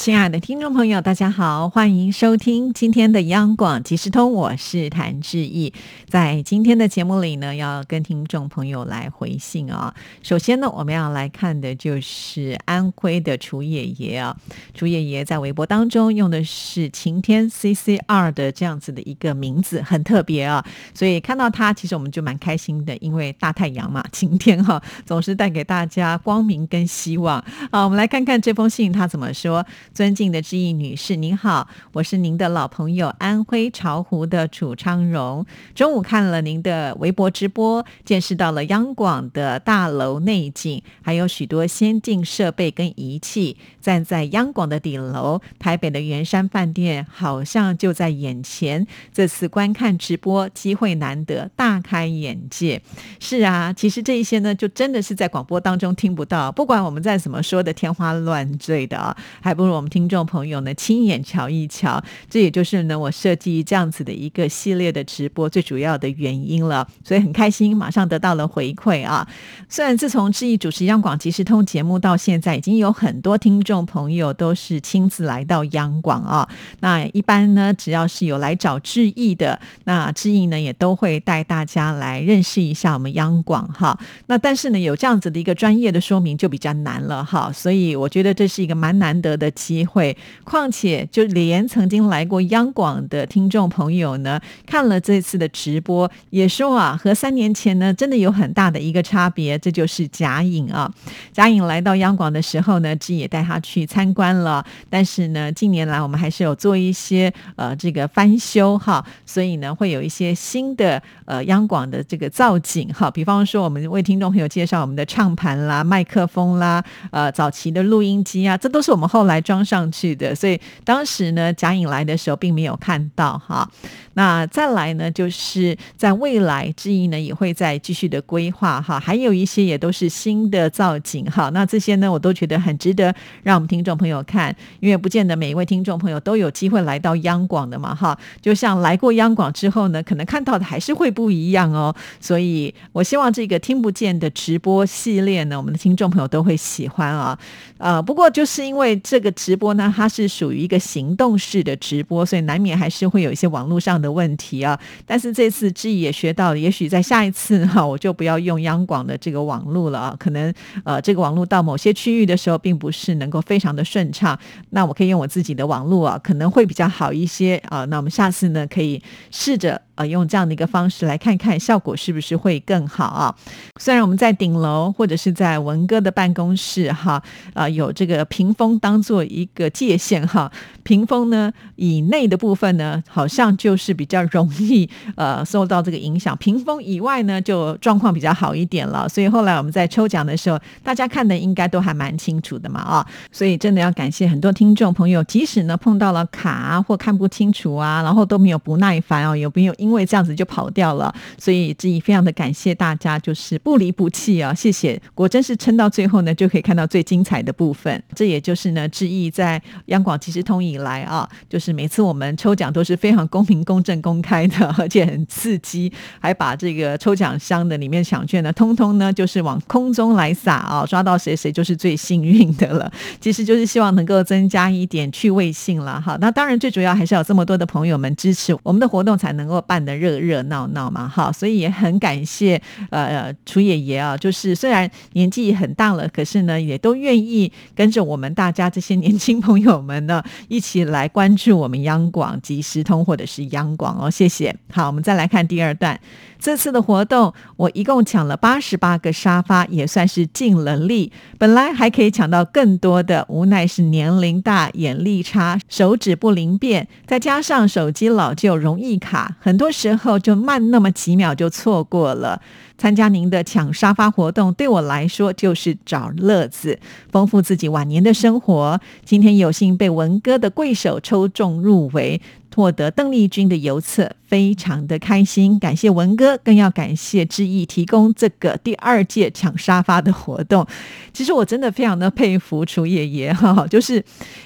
亲爱的听众朋友，大家好，欢迎收听今天的央广即时通，我是谭志毅。在今天的节目里呢，要跟听众朋友来回信啊。首先呢，我们要来看的就是安徽的楚爷爷啊。楚爷爷在微博当中用的是晴天 CCR 的这样子的一个名字，很特别啊。所以看到他，其实我们就蛮开心的，因为大太阳嘛，晴天哈，总是带给大家光明跟希望。好，我们来看看这封信他怎么说。尊敬的知意女士，您好，我是您的老朋友安徽巢湖的楚昌荣。中午看了您的微博直播，见识到了央广的大楼内景，还有许多先进设备跟仪器。站在央广的顶楼，台北的圆山饭店好像就在眼前。这次观看直播机会难得，大开眼界。是啊，其实这一些呢，就真的是在广播当中听不到。不管我们在怎么说的天花乱坠的，还不如。我们听众朋友呢，亲眼瞧一瞧，这也就是呢，我设计这样子的一个系列的直播最主要的原因了。所以很开心，马上得到了回馈啊！虽然自从志毅主持央广即时通节目到现在，已经有很多听众朋友都是亲自来到央广啊。那一般呢，只要是有来找志毅的，那志毅呢也都会带大家来认识一下我们央广哈。那但是呢，有这样子的一个专业的说明就比较难了哈。所以我觉得这是一个蛮难得的。机会，况且就连曾经来过央广的听众朋友呢，看了这次的直播，也说啊，和三年前呢，真的有很大的一个差别。这就是贾颖啊，贾颖来到央广的时候呢，志也带他去参观了。但是呢，近年来我们还是有做一些呃这个翻修哈，所以呢，会有一些新的呃央广的这个造景哈，比方说我们为听众朋友介绍我们的唱盘啦、麦克风啦、呃早期的录音机啊，这都是我们后来装。上去的，所以当时呢，贾颖来的时候并没有看到哈。那再来呢，就是在未来之意呢，也会再继续的规划哈。还有一些也都是新的造景哈。那这些呢，我都觉得很值得让我们听众朋友看，因为不见得每一位听众朋友都有机会来到央广的嘛哈。就像来过央广之后呢，可能看到的还是会不一样哦。所以我希望这个听不见的直播系列呢，我们的听众朋友都会喜欢啊。呃，不过就是因为这个直直播呢，它是属于一个行动式的直播，所以难免还是会有一些网络上的问题啊。但是这次志毅也学到了，也许在下一次哈，我就不要用央广的这个网络了啊。可能呃，这个网络到某些区域的时候，并不是能够非常的顺畅，那我可以用我自己的网络啊，可能会比较好一些啊。那我们下次呢，可以试着。啊，用这样的一个方式来看看效果是不是会更好啊？虽然我们在顶楼或者是在文哥的办公室哈，啊，有这个屏风当做一一个界限哈，屏风呢以内的部分呢，好像就是比较容易呃受到这个影响，屏风以外呢就状况比较好一点了。所以后来我们在抽奖的时候，大家看的应该都还蛮清楚的嘛啊，所以真的要感谢很多听众朋友，即使呢碰到了卡或看不清楚啊，然后都没有不耐烦哦，有没有因为这样子就跑掉了，所以志毅非常的感谢大家，就是不离不弃啊！谢谢，果真是撑到最后呢，就可以看到最精彩的部分。这也就是呢，志毅在央广即时通以来啊，就是每次我们抽奖都是非常公平、公正、公开的，而且很刺激，还把这个抽奖箱的里面奖券呢，通通呢就是往空中来撒啊，抓到谁谁就是最幸运的了。其实就是希望能够增加一点趣味性了哈。那当然最主要还是有这么多的朋友们支持我们的活动，才能够办。的热热闹闹嘛，哈，所以也很感谢呃楚爷爷啊，就是虽然年纪很大了，可是呢，也都愿意跟着我们大家这些年轻朋友们呢，一起来关注我们央广即时通或者是央广哦，谢谢。好，我们再来看第二段。这次的活动，我一共抢了八十八个沙发，也算是尽了力。本来还可以抢到更多的，无奈是年龄大、眼力差、手指不灵便，再加上手机老旧容易卡，很多时候就慢那么几秒就错过了。参加您的抢沙发活动，对我来说就是找乐子，丰富自己晚年的生活。今天有幸被文哥的贵手抽中入围，获得邓丽君的邮册。非常的开心。感谢文哥，更要感谢志毅提供这个第二届抢沙发的活动。其实我真的非常的佩服楚爷爷哈，就是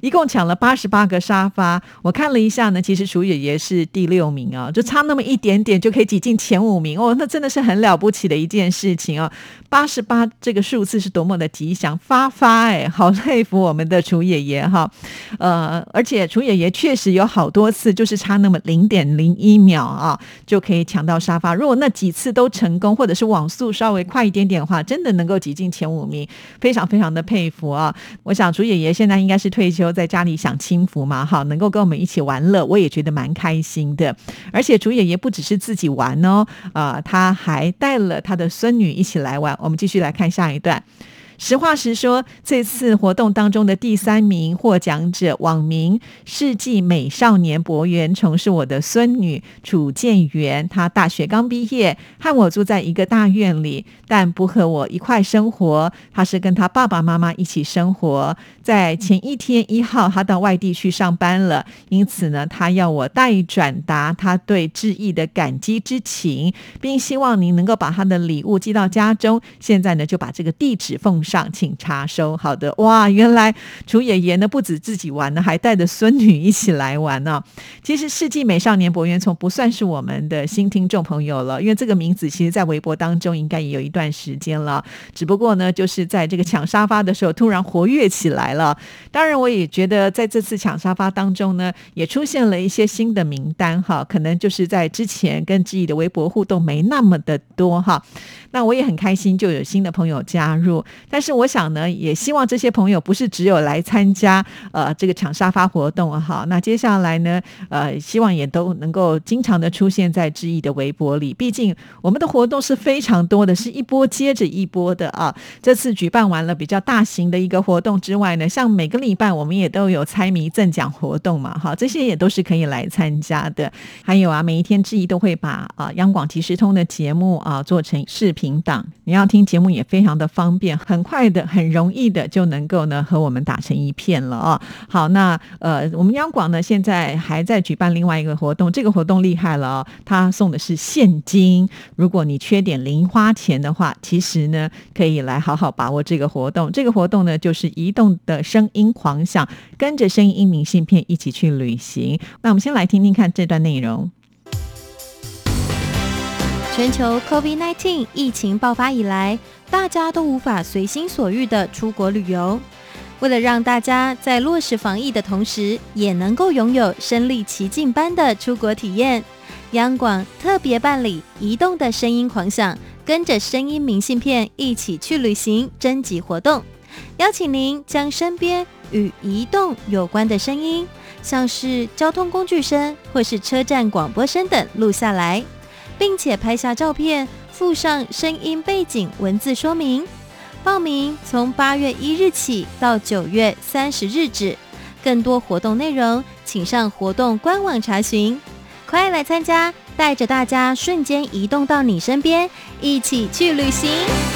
一共抢了八十八个沙发。我看了一下呢，其实楚爷爷是第六名啊，就差那么一点点就可以挤进前五名哦，那真的是很了不起的一件事情哦！八十八这个数字是多么的吉祥，发发哎，好佩服我们的楚爷爷哈。呃，而且楚爷爷确实有好多次就是差那么零点零一秒啊，就可以抢到沙发。如果那几次都成功，或者是网速稍微快一点点的话，真的能够挤进前五名。非常非常的佩服啊！我想楚爷爷现在应该是退休，在家里享清福嘛，哈，能够跟我们一起玩乐，我也觉得蛮开心的。而且楚爷爷不只是自己玩哦，啊，他还带了他的孙女一起来玩。我们继续来看下一段。实话实说，这次活动当中的第三名获奖者网名“世纪美少年博元崇”是我的孙女楚建元。她大学刚毕业，和我住在一个大院里，但不和我一块生活。她是跟她爸爸妈妈一起生活。在前一天一号，她到外地去上班了，因此呢，她要我代转达她对致意的感激之情，并希望您能够把她的礼物寄到家中。现在呢，就把这个地址奉。上请查收。好的，哇，原来楚爷爷呢不止自己玩呢，还带着孙女一起来玩呢。其实世纪美少年博元从不算是我们的新听众朋友了，因为这个名字其实在微博当中应该也有一段时间了，只不过呢就是在这个抢沙发的时候突然活跃起来了。当然，我也觉得在这次抢沙发当中呢，也出现了一些新的名单哈，可能就是在之前跟自己的微博互动没那么的多哈。那我也很开心，就有新的朋友加入。但是我想呢，也希望这些朋友不是只有来参加呃这个抢沙发活动哈。那接下来呢，呃，希望也都能够经常的出现在志毅的微博里。毕竟我们的活动是非常多的，是一波接着一波的啊。这次举办完了比较大型的一个活动之外呢，像每个礼拜我们也都有猜谜赠奖活动嘛，哈，这些也都是可以来参加的。还有啊，每一天志毅都会把啊央广即时通的节目啊做成视频档，你要听节目也非常的方便，很。快的，很容易的就能够呢和我们打成一片了啊！好，那呃，我们央广呢现在还在举办另外一个活动，这个活动厉害了哦，他送的是现金。如果你缺点零花钱的话，其实呢可以来好好把握这个活动。这个活动呢就是移动的声音狂想，跟着声音明信片一起去旅行。那我们先来听听看这段内容。全球 COVID-19 疫情爆发以来。大家都无法随心所欲的出国旅游，为了让大家在落实防疫的同时，也能够拥有身临其境般的出国体验，央广特别办理移动的声音狂想，跟着声音明信片一起去旅行征集活动，邀请您将身边与移动有关的声音，像是交通工具声或是车站广播声等录下来，并且拍下照片。附上声音背景文字说明，报名从八月一日起到九月三十日止。更多活动内容，请上活动官网查询。快来参加，带着大家瞬间移动到你身边，一起去旅行。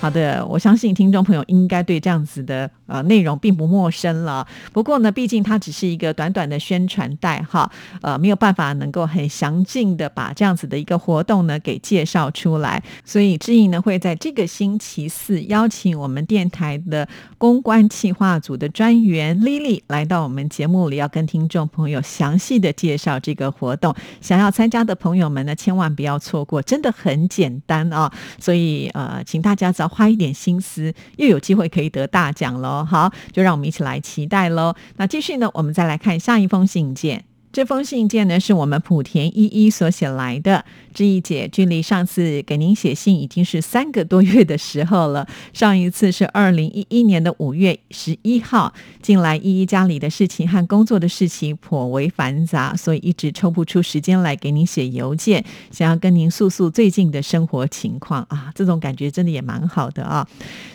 好的，我相信听众朋友应该对这样子的呃内容并不陌生了。不过呢，毕竟它只是一个短短的宣传带哈，呃，没有办法能够很详尽的把这样子的一个活动呢给介绍出来。所以志毅呢会在这个星期四邀请我们电台的公关企划组的专员 Lily 来到我们节目里，要跟听众朋友详细的介绍这个活动。想要参加的朋友们呢，千万不要错过，真的很简单啊！所以呃，请大家早。花一点心思，又有机会可以得大奖喽！好，就让我们一起来期待喽。那继续呢，我们再来看下一封信件。这封信件呢，是我们莆田依依所写来的。志毅姐，距离上次给您写信已经是三个多月的时候了。上一次是二零一一年的五月十一号。近来依依家里的事情和工作的事情颇为繁杂，所以一直抽不出时间来给您写邮件，想要跟您诉诉最近的生活情况啊。这种感觉真的也蛮好的啊。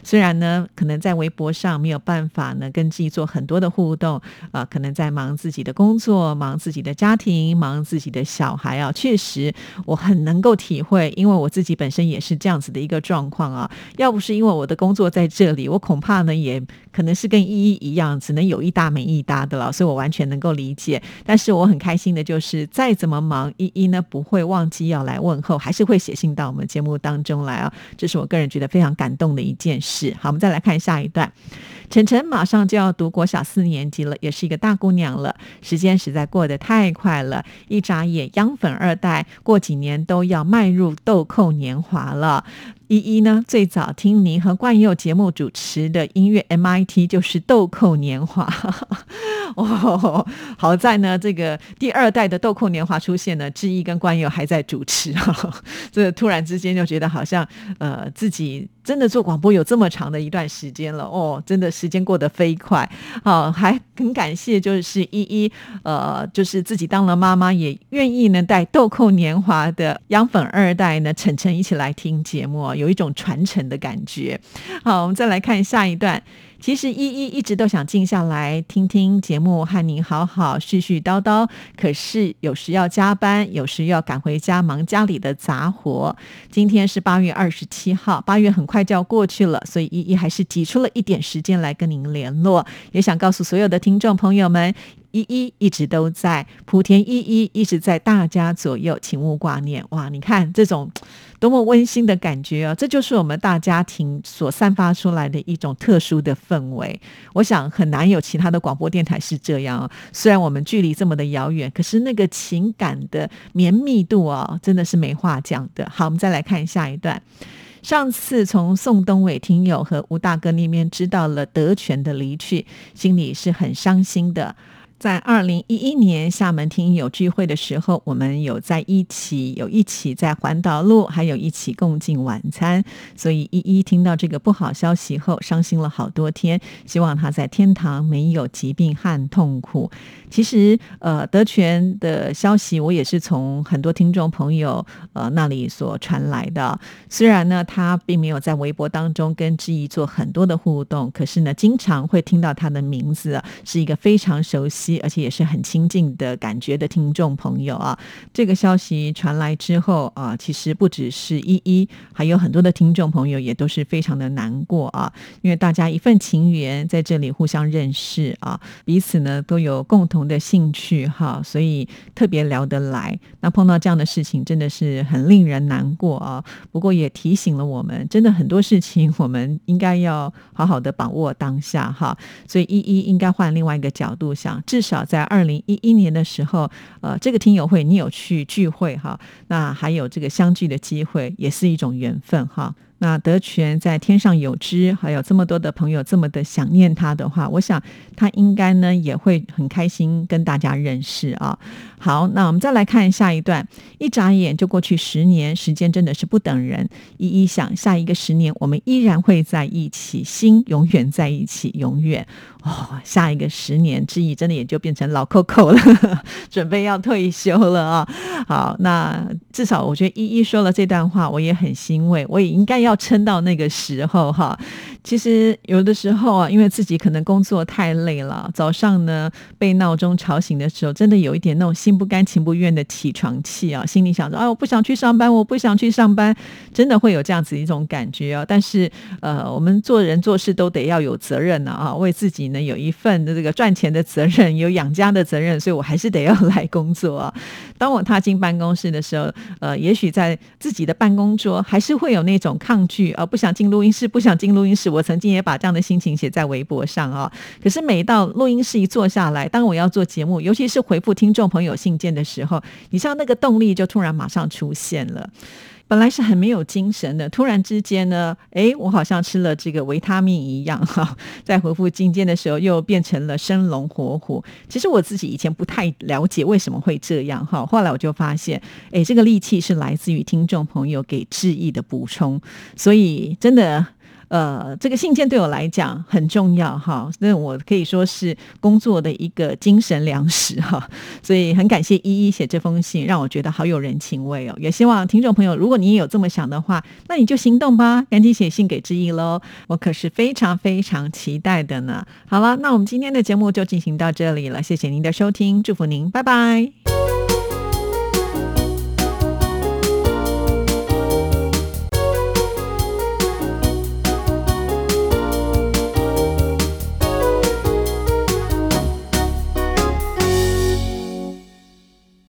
虽然呢，可能在微博上没有办法呢跟自己做很多的互动啊，可能在忙自己的工作，忙。自己的家庭忙自己的小孩啊，确实我很很能够体会，因为我自己本身也是这样子的一个状况啊。要不是因为我的工作在这里，我恐怕呢也可能是跟依依一样，只能有一搭没一搭的了。所以我完全能够理解。但是我很开心的就是，再怎么忙，依依呢不会忘记要来问候，还是会写信到我们节目当中来啊。这是我个人觉得非常感动的一件事。好，我们再来看下一段。晨晨马上就要读国小四年级了，也是一个大姑娘了。时间实在过得太快了，一眨眼，央粉二代过几年都要迈入豆蔻年华了。依依呢，最早听您和冠佑节目主持的音乐 MIT 就是豆蔻年华。哦，好在呢，这个第二代的豆蔻年华出现呢，志毅跟冠佑还在主持哈，这突然之间就觉得好像呃自己真的做广播有这么长的一段时间了哦，真的时间过得飞快。好，还很感谢就是依依呃，就是自己当了妈妈也愿意呢带豆蔻年华的养粉二代呢晨晨一起来听节目，有有一种传承的感觉。好，我们再来看下一段。其实依依一直都想静下来听听节目，和您好好絮絮叨叨。可是有时要加班，有时要赶回家忙家里的杂活。今天是八月二十七号，八月很快就要过去了，所以依依还是挤出了一点时间来跟您联络，也想告诉所有的听众朋友们。依依一直都在，莆田依依一直在大家左右，请勿挂念。哇，你看这种多么温馨的感觉啊！这就是我们大家庭所散发出来的一种特殊的氛围。我想很难有其他的广播电台是这样。虽然我们距离这么的遥远，可是那个情感的绵密度啊，真的是没话讲的。好，我们再来看下一段。上次从宋东伟听友和吴大哥那边知道了德全的离去，心里是很伤心的。在二零一一年厦门听友聚会的时候，我们有在一起，有一起在环岛路，还有一起共进晚餐。所以依依听到这个不好消息后，伤心了好多天。希望他在天堂没有疾病和痛苦。其实，呃，德全的消息我也是从很多听众朋友呃那里所传来的。虽然呢，他并没有在微博当中跟志毅做很多的互动，可是呢，经常会听到他的名字，是一个非常熟悉。而且也是很亲近的感觉的听众朋友啊，这个消息传来之后啊，其实不只是依依，还有很多的听众朋友也都是非常的难过啊，因为大家一份情缘在这里互相认识啊，彼此呢都有共同的兴趣哈，所以特别聊得来。那碰到这样的事情，真的是很令人难过啊。不过也提醒了我们，真的很多事情我们应该要好好的把握当下哈。所以依依应该换另外一个角度想，至少在二零一一年的时候，呃，这个听友会你有去聚会哈，那还有这个相聚的机会，也是一种缘分哈。那德全在天上有知，还有这么多的朋友这么的想念他的话，我想他应该呢也会很开心跟大家认识啊。好，那我们再来看下一段，一眨眼就过去十年，时间真的是不等人。一一想，下一个十年我们依然会在一起，心永远在一起，永远。哦，下一个十年之意，真的也就变成老 Coco 了，准备要退休了啊。好，那至少我觉得依依说了这段话，我也很欣慰，我也应该要撑到那个时候哈。其实有的时候啊，因为自己可能工作太累了，早上呢被闹钟吵醒的时候，真的有一点那种心不甘情不愿的起床气啊，心里想着啊，我不想去上班，我不想去上班，真的会有这样子一种感觉啊。但是呃，我们做人做事都得要有责任的啊，为自己呢有一份的这个赚钱的责任，有养家的责任，所以我还是得要来工作啊。当我踏进办公室的时候，呃，也许在自己的办公桌还是会有那种抗拒啊，不想进录音室，不想进录音室。我曾经也把这样的心情写在微博上啊，可是每到录音室一坐下来，当我要做节目，尤其是回复听众朋友信件的时候，你像那个动力就突然马上出现了。本来是很没有精神的，突然之间呢，哎，我好像吃了这个维他命一样哈，在回复信件的时候又变成了生龙活虎。其实我自己以前不太了解为什么会这样哈，后来我就发现，哎，这个力气是来自于听众朋友给致意的补充，所以真的。呃，这个信件对我来讲很重要哈，那我可以说是工作的一个精神粮食哈，所以很感谢依依写这封信，让我觉得好有人情味哦。也希望听众朋友，如果你也有这么想的话，那你就行动吧，赶紧写信给知意喽，我可是非常非常期待的呢。好了，那我们今天的节目就进行到这里了，谢谢您的收听，祝福您，拜拜。